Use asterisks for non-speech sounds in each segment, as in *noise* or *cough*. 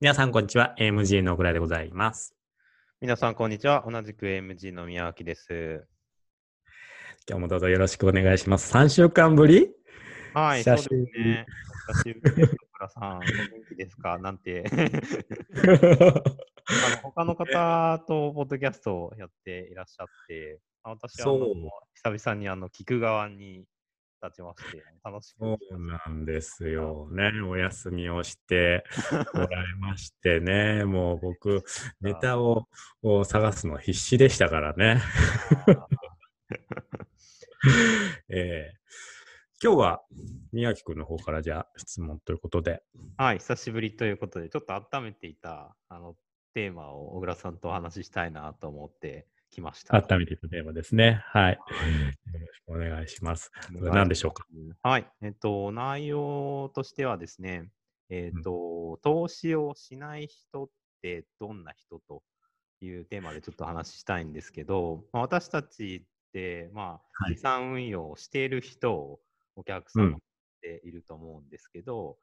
皆さん、こんにちは。AMG の小倉でございます。皆さん、こんにちは。同じく AMG の宮脇です。今日もどうぞよろしくお願いします。3週間ぶり？はい、そう久しぶりですね。お久しぶりです。小倉さん、お元気ですか？なんて。*laughs* あの他の方とポッドキャストをやっていらっしゃって、あ私は久々にあの聞く側に立ちまして、楽しくそうなんですよね。お休みをして *laughs* もらいましてね。もう僕、ネタをを探すの必死でしたからね。*laughs* えー今日は宮城くんの方からじゃあ質問ということで。はい、久しぶりということで、ちょっと温めていたあのテーマを小倉さんとお話ししたいなと思ってきました。温めていたテーマですね。はい。よろしくお願いします。何でしょうか？はい。えっと、内容としてはですね、えっと、投資をしない人ってどんな人というテーマでちょっと話したいんですけど、まあ、私たちって、まあ、はい資産運用をしている人をお客様でいると思うんですけど、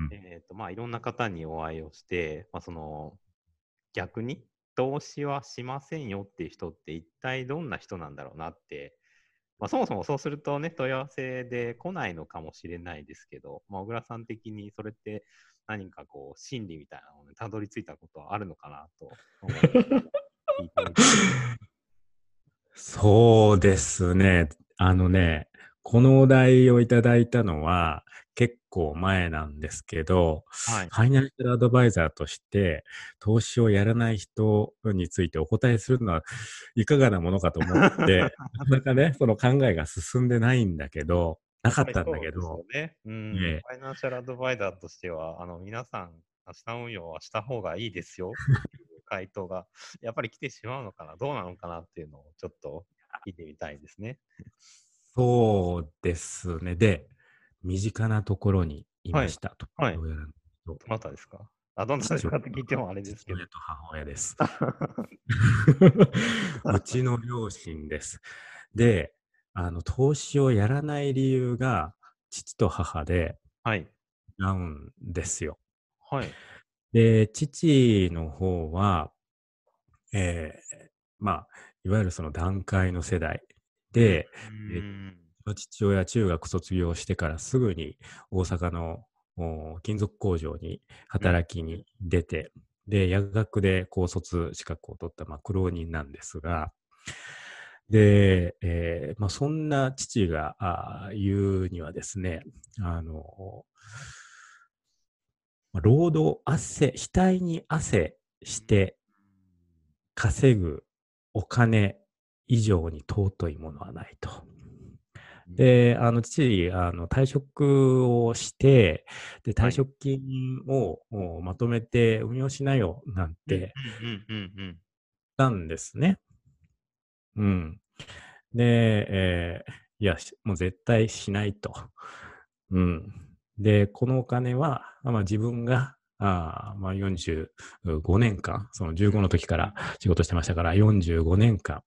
うんうんえっと、まあ、いろんな方にお会いをして、まあ、その、逆に投資はしませんよっていう人って一体どんな人なんだろうなって、まあ、そもそもそうするとね、問い合わせで来ないのかもしれないですけど、まあ、小倉さん的にそれって何かこう、心理みたいなのにたどり着いたことはあるのかなと思って。*laughs* そうですね。あのね、このお題をいただいたのは結構前なんですけど、はい。ファイナンシャルアドバイザーとして投資をやらない人についてお答えするのはいかがなものかと思って、なかなかね、*laughs* その考えが進んでないんだけど、なかったんだけど、そうですよね。うん。ええファイナンシャルアドバイザーとしては、あの、皆さん、資産運用はした方がいいですよ回答が、やっぱり来てしまうのかな、どうなのかなっていうのをちょっと聞いてみたいですね。そうですね。で、身近なところにいました。とはいどなたですか？あ、どなたですかって聞いてもあれですけど父母親です。*laughs* うちの両親です。で、あの、投資をやらない理由が、父と母ではい。違うんですよ。はい。で、父の方は、えーまあ、いわゆるその段階の世代で、父親中学卒業してからすぐに大阪のお金属工場に働きに出て、で、薬学で高卒資格を取った、まあ、苦労人なんですが、で、えーまあ、そんな父があー言うにはですね、あの、まあ労働、汗、額に汗して稼ぐお金以上に尊いものはないと。で、あの、父、あの、退職をして、で、退職金を、おまとめて運用しなよ、なんてたんですね。うん。で、えーいや、しもう絶対しないと。うん。で、このお金は、まあ、自分が、あーまあ、45年間、その15の時から仕事してましたから、45年間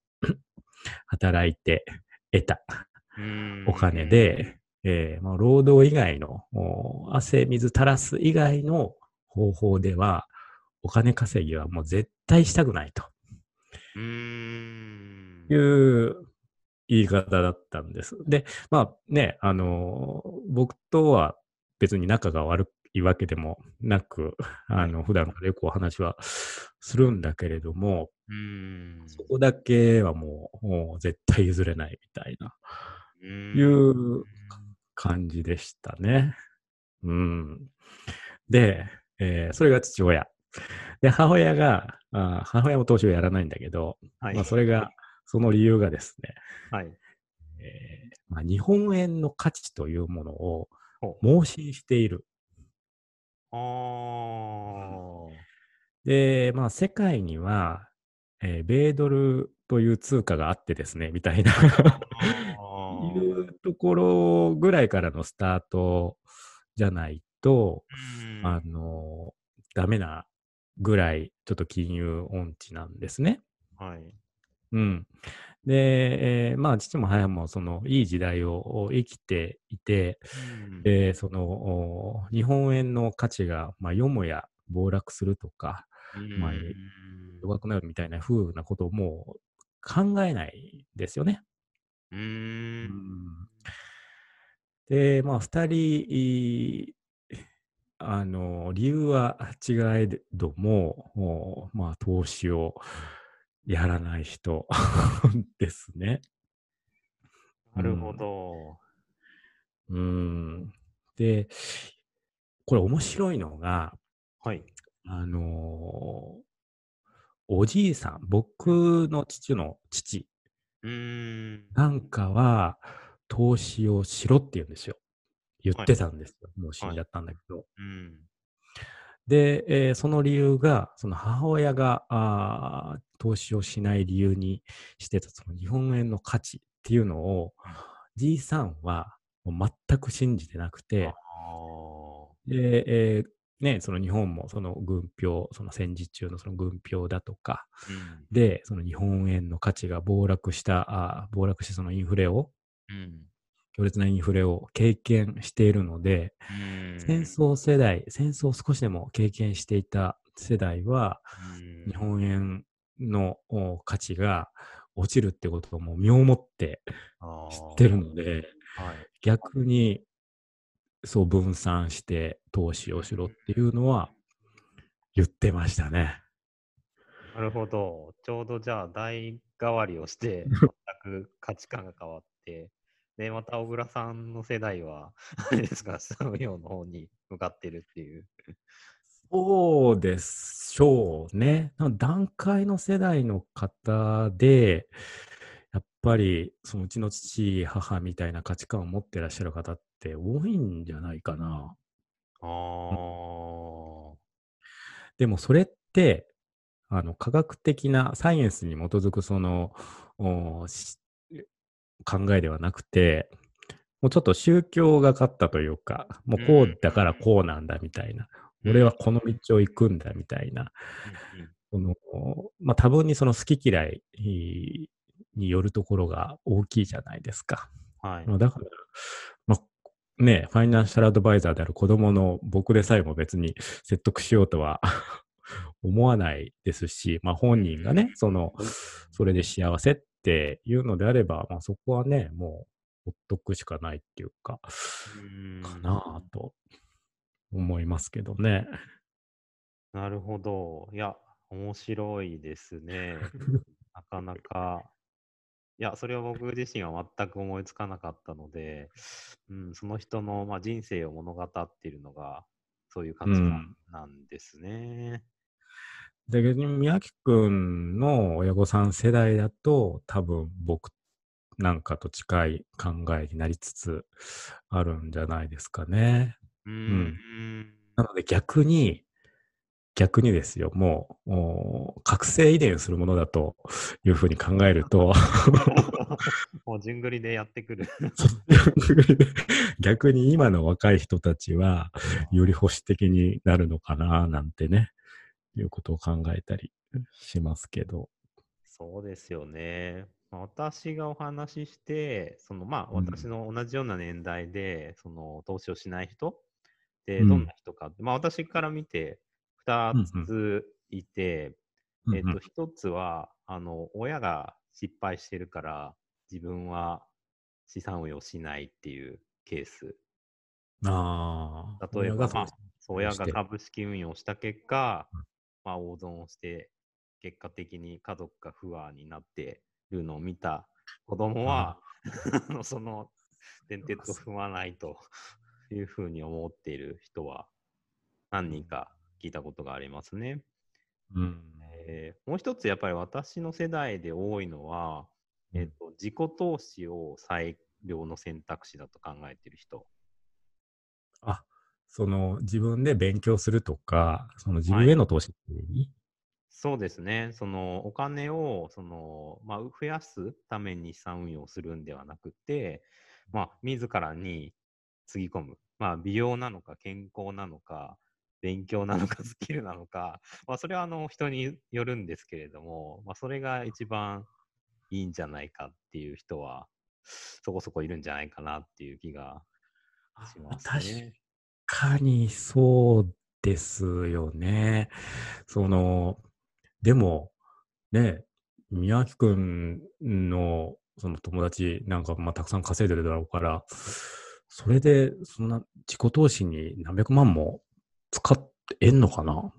働いて得たうんお金、で、えーまあ、労働以外の、お汗水垂らす以外の方法では、お金稼ぎはもう絶対したくないとうーん。いう言い方だったんです。で、まあね、あのー僕とは別に仲が悪いわけでもなく、あの、普段からよくお話はするんだけれども。そこだけはもう絶対譲れないみたいな。ういう感じでしたね。うん。で、えーそれが父親。で、母親が、あー母親も投資をやらないんだけど、はい。まあ、それが、その理由がですね、はい。えーまあ、日本円の価値というものをほ盲信している。あーで、まあ、世界には、えー米ドルという通貨があってですね、みたいな。いうところぐらいからのスタートじゃないと、うんあの、ダメなぐらい、ちょっと金融音痴なんですね。はい。うん。で、えーまあ、父も母も、その、いい時代を生きていて、うんで、その、お日本円の価値が、まあ、よもや暴落するとか、まあうん弱くなるみたいな風なことをもう考えないですよね。うーん。で、まあ、二人、*laughs* あの、理由は違えども、もうまあ、投資をやらない人 *laughs* ですね。なるほど。うん。で、これ面白いのが、はい。あのおじいさん、僕の父の父。なんかは、投資をしろって言うんですよ。言ってたんですよ。もう死んじゃったんだけど。うん。で、えーその理由が、その母親が投資をしない理由にしてたその日本円の価値っていうのを、じいさんはもう全く信じてなくて、あで、えーね、その日本もその軍票、その戦時中のその軍票だとか、ーうん。で、その日本円の価値が暴落した、あー暴落してそのインフレを、うん。強烈なインフレを経験しているので、うん戦争世代、戦争を少しでも経験していた世代は、うん日本円のお価値が落ちるってことをもう身をもって知ってるので、はい。逆にそう分散して投資をしろっていうのは言ってましたね。なるほど。ちょうどじゃあ代替わりをして、*laughs* 全く価値観が変わって、で、また小倉さんの世代は、*laughs* あれですか、産業の方に向かってるっていう。そうでしょうね。な段階の世代の方で、やっぱりそのうちの父、母みたいな価値観を持ってらっしゃる方って多いんじゃないかな。ああ。でもそれって、あの、科学的なサイエンスに基づくその、考えではなくて、もうちょっと宗教がかったというか、もうこうだからこうなんだみたいな、俺はこの道を行くんだみたいな、うんうんその、まあ、多分にその好き嫌いによるところが大きいじゃないですか。はい。まあだから、まあ、ね、ファイナンシャルアドバイザーである子供の僕でさえも別に説得しようとは *laughs* 思わないですし、まあ本人がね、その、それで幸せっていうのであれば、まあそこはね、もうほっとくしかないっていうか、うんかなぁと思いますけどね。なるほど。いや、面白いですね。*laughs* なかなか。いや、それは僕自身は全く思いつかなかったので、うん、その人の、まあ、人生を物語っているのが、そういう価値観なんですね。で、逆に宮城くんの親御さん世代だと、多分僕なんかと近い考えになりつつあるんじゃないですかね。うーん。なので逆に、逆にですよ、もう、覚醒遺伝するものだというふうに考えると、*laughs* もう順繰りでやってくる。*laughs* 逆に今の若い人たちは、より保守的になるのかな、なんてね、いうことを考えたりしますけど。そうですよね。まあ私がお話しして、そのまあうん私の同じような年代で、その投資をしない人ってうんどんな人かって、まあ私から見て2うんついて、えっと、うん。うん1つは、あの、親が失敗してるから自分は資産運用しないっていうケース。ああ。例えば、まあ、親が株式運用した結果、まあ、大損をして、結果的に家族が不安になっているのを見た子供は、*laughs* その伝説を踏まないというふうに思っている人は何人か聞いたことがありますね。うん。えーもう一つやっぱり私の世代で多いのは、えっと自己投資を最良の選択肢だと考えている人。あ、その自分で勉強するとか、その自分への投資っていう意味？そうですね。そのお金をその、まあ、増やすために資産運用するんではなくて、まあ、自らにつぎ込む。まあ、美容なのか健康なのか、勉強なのかスキルなのか、まあ、それはあの人によるんですけれども、まあ、それが一番いいんじゃないかっていう人は、そこそこいるんじゃないかなっていう気がしますね。確かにそうですよね。その、でも、ね、宮脇くんのその友達なんか、まあ、たくさん稼いでるだろうから、それで、そんな自己投資に何百万も使ってえんのかな？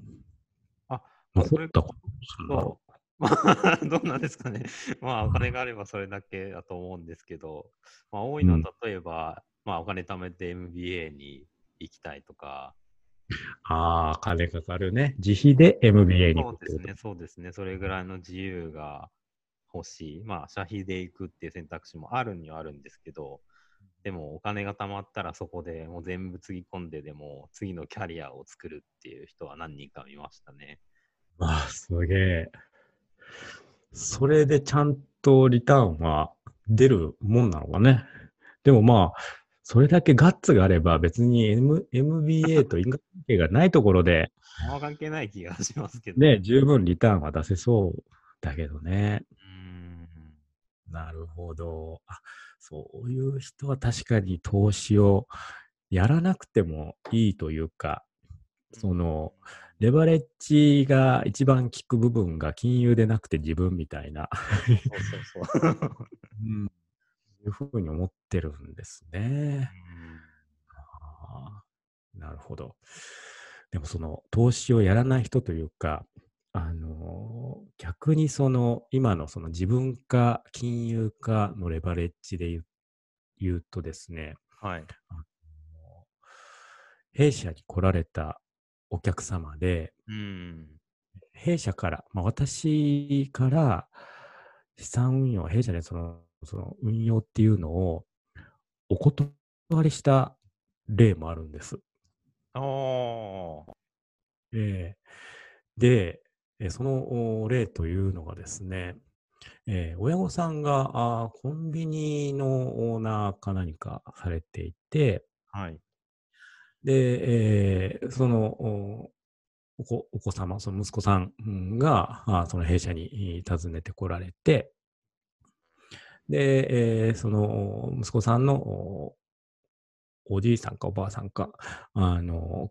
あ、残ったことするんだろそう。まあ、どうなんですかね。*laughs* まあ、お金があればそれだけだと思うんですけど、まあ、多いのは例えば、まあ、お金貯めて MBA に行きたいとか、う。ああ、金かかるね。自費で MBA に行くそうですね、そうですね。それぐらいの自由が欲しい。まあ、社費で行くっていう選択肢もあるにはあるんですけど、でもお金が貯まったらそこでもう全部つぎ込んででも次のキャリアを作るっていう人は何人か見ましたね。ああ、すげえ。それでちゃんとリターンは出るもんなのかね。でもまあ、それだけガッツがあれば別に、M、MBA と因果関係がないところで、あんま関係ない気がしますけど。ね、十分リターンは出せそうだけどね。うーん。なるほど。あ、そういう人は確かに投資をやらなくてもいいというか、その、レバレッジが一番効く部分が金融でなくて自分みたいな、そうそうそう。*laughs* うん、いうふうに思ってるんですね。あーなるほど。でもその投資をやらない人というか、あのー逆にその今のその自分か金融かのレバレッジで言うとですね、はい。弊社に来られたお客様で、うん。弊社から、まあ、私から資産運用、弊社でそのその運用っていうのをお断りした例もあるんです。おー。えーで、えーそのお例というのがですね、えー親御さんがコンビニのオーナーか何かされていて、はい。で、えーそのおお子お子様、その息子さんうんが、その弊社にえー訪ねてこられて、で、えーそのお息子さんのおおじいさんかおばあさんか、あの、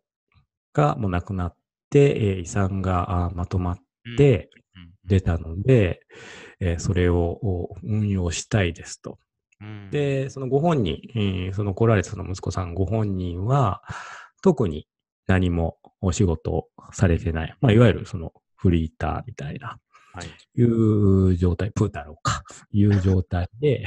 がもう亡くなって、えー遺産がまとまってうん、出たので、えーそれをお運用したいですと。うん、で、そのご本人、えーその来られたその息子さんご本人は、特に何もお仕事をされてない。まあ、いわゆるそのフリーターみたいな、はい。いう状態、プー太郎か、いう状態で、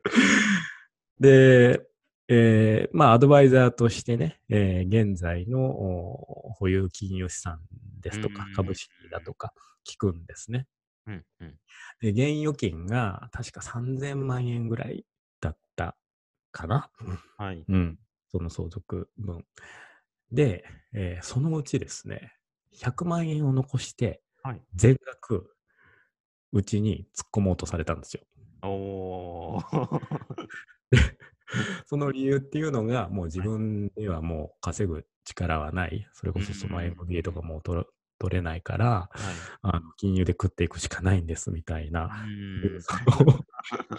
*laughs* で、えーまあ、アドバイザーとしてね、えー現在のお保有金融資産ですとかうん、株式だとか聞くんですね。うんうん。で、現預金が確か3000万円ぐらいだったかな。はい。うん。その相続分。で、えーそのうちですね、100万円を残して、はい。全額、うちに突っ込もうとされたんですよ。おー。その理由っていうのが、もう自分ではもう稼ぐ力はない。それこそそのうん MBA とかもう取れ取れないから、はい。あの金融で食っていくしかないんですみたいな、うん *laughs* その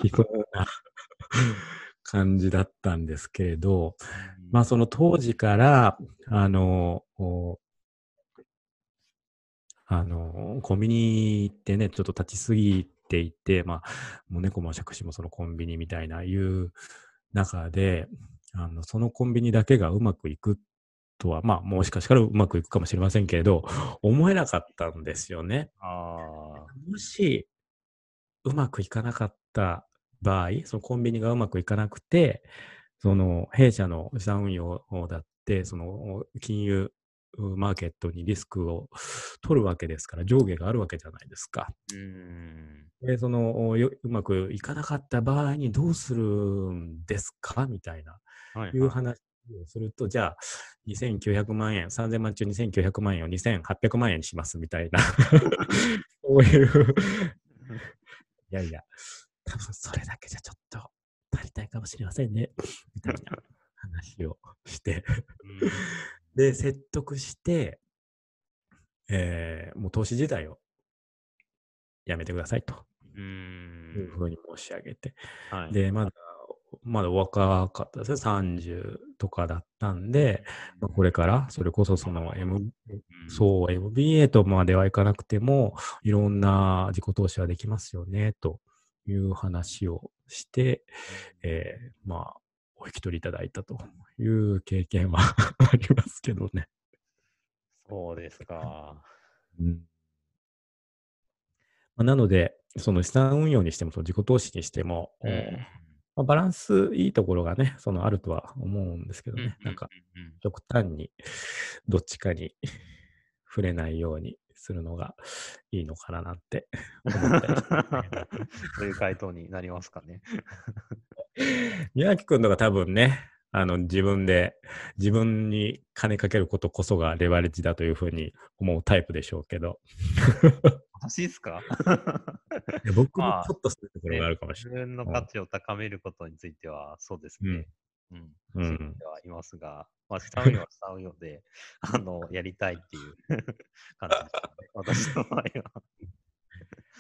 非道な感じだったんですけれど、まあその当時から、あの、おあの、コンビニってね、ちょっと立ちすぎていて、まあ、もう猫も借子もそのコンビニみたいないう中で、あの、そのコンビニだけがうまくいくとは、まあ、もしかしたらうまくいくかもしれませんけれど、*laughs* 思えなかったんですよね。あもし、うまくいかなかった場合、そのコンビニがうまくいかなくて、その弊社の資産運用だって、その金融マーケットにリスクを取るわけですから、上下があるわけじゃないですか。ー。うん。で、そのようまくいかなかった場合にどうするんですか？みたいな、はい。いう話をすると、じゃあ、2900万円、3000万中2900万円を2800万円にしますみたいな、*laughs* そういう、*laughs* いやいや、多分それだけじゃちょっと足りないかもしれませんね、みたいな話をして、うんで、説得して、えーもう投資自体をやめてくださいとう。いうんふうに申し上げて、はい。で、まだまだ若かったですね。30とかだったんで、まあ、これから、それこそその M、うんそう、MBA とまではいかなくても、いろんな自己投資はできますよね、という話をして、えーまあ、お引き取りいただいたという経験は *laughs* ありますけどね。そうですか。うんまあ、なので、その資産運用にしても、その自己投資にしても、うんまあ、バランスいいところがね、そのあるとは思うんですけどね、なんか、極端にどっちかに *laughs* 触れないようにするのがいいのかななんて思ったりしてますけどそういう回答になりますかね。*laughs* 宮脇君とか多分ね、あの自分で自分に金かけることこそがレバレッジだというふうに思うタイプでしょうけど、私ですか？僕まあもちょっとそういうところがあるかもし自れない。分の価値を高めることについては、そうですね。うん。うん信じてはいますが、まあ、資産運用は資産運用で、あの、やりたいっていう *laughs* 感じですね。私の場合は。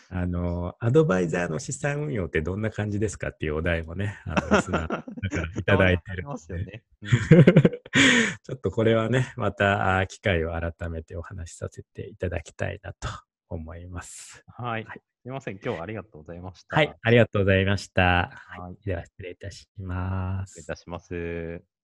あの、アドバイザーの資産運用ってどんな感じですかっていうお題もね、あのリスナーだからいただいてるますよね。うん *laughs* ちょっとこれはね、またあ機会を改めてお話しさせていただきたいなと思います。はい。はいすみません。今日はありがとうございました。はい、ありがとうございました。はいでは失礼いたします失礼い。たします。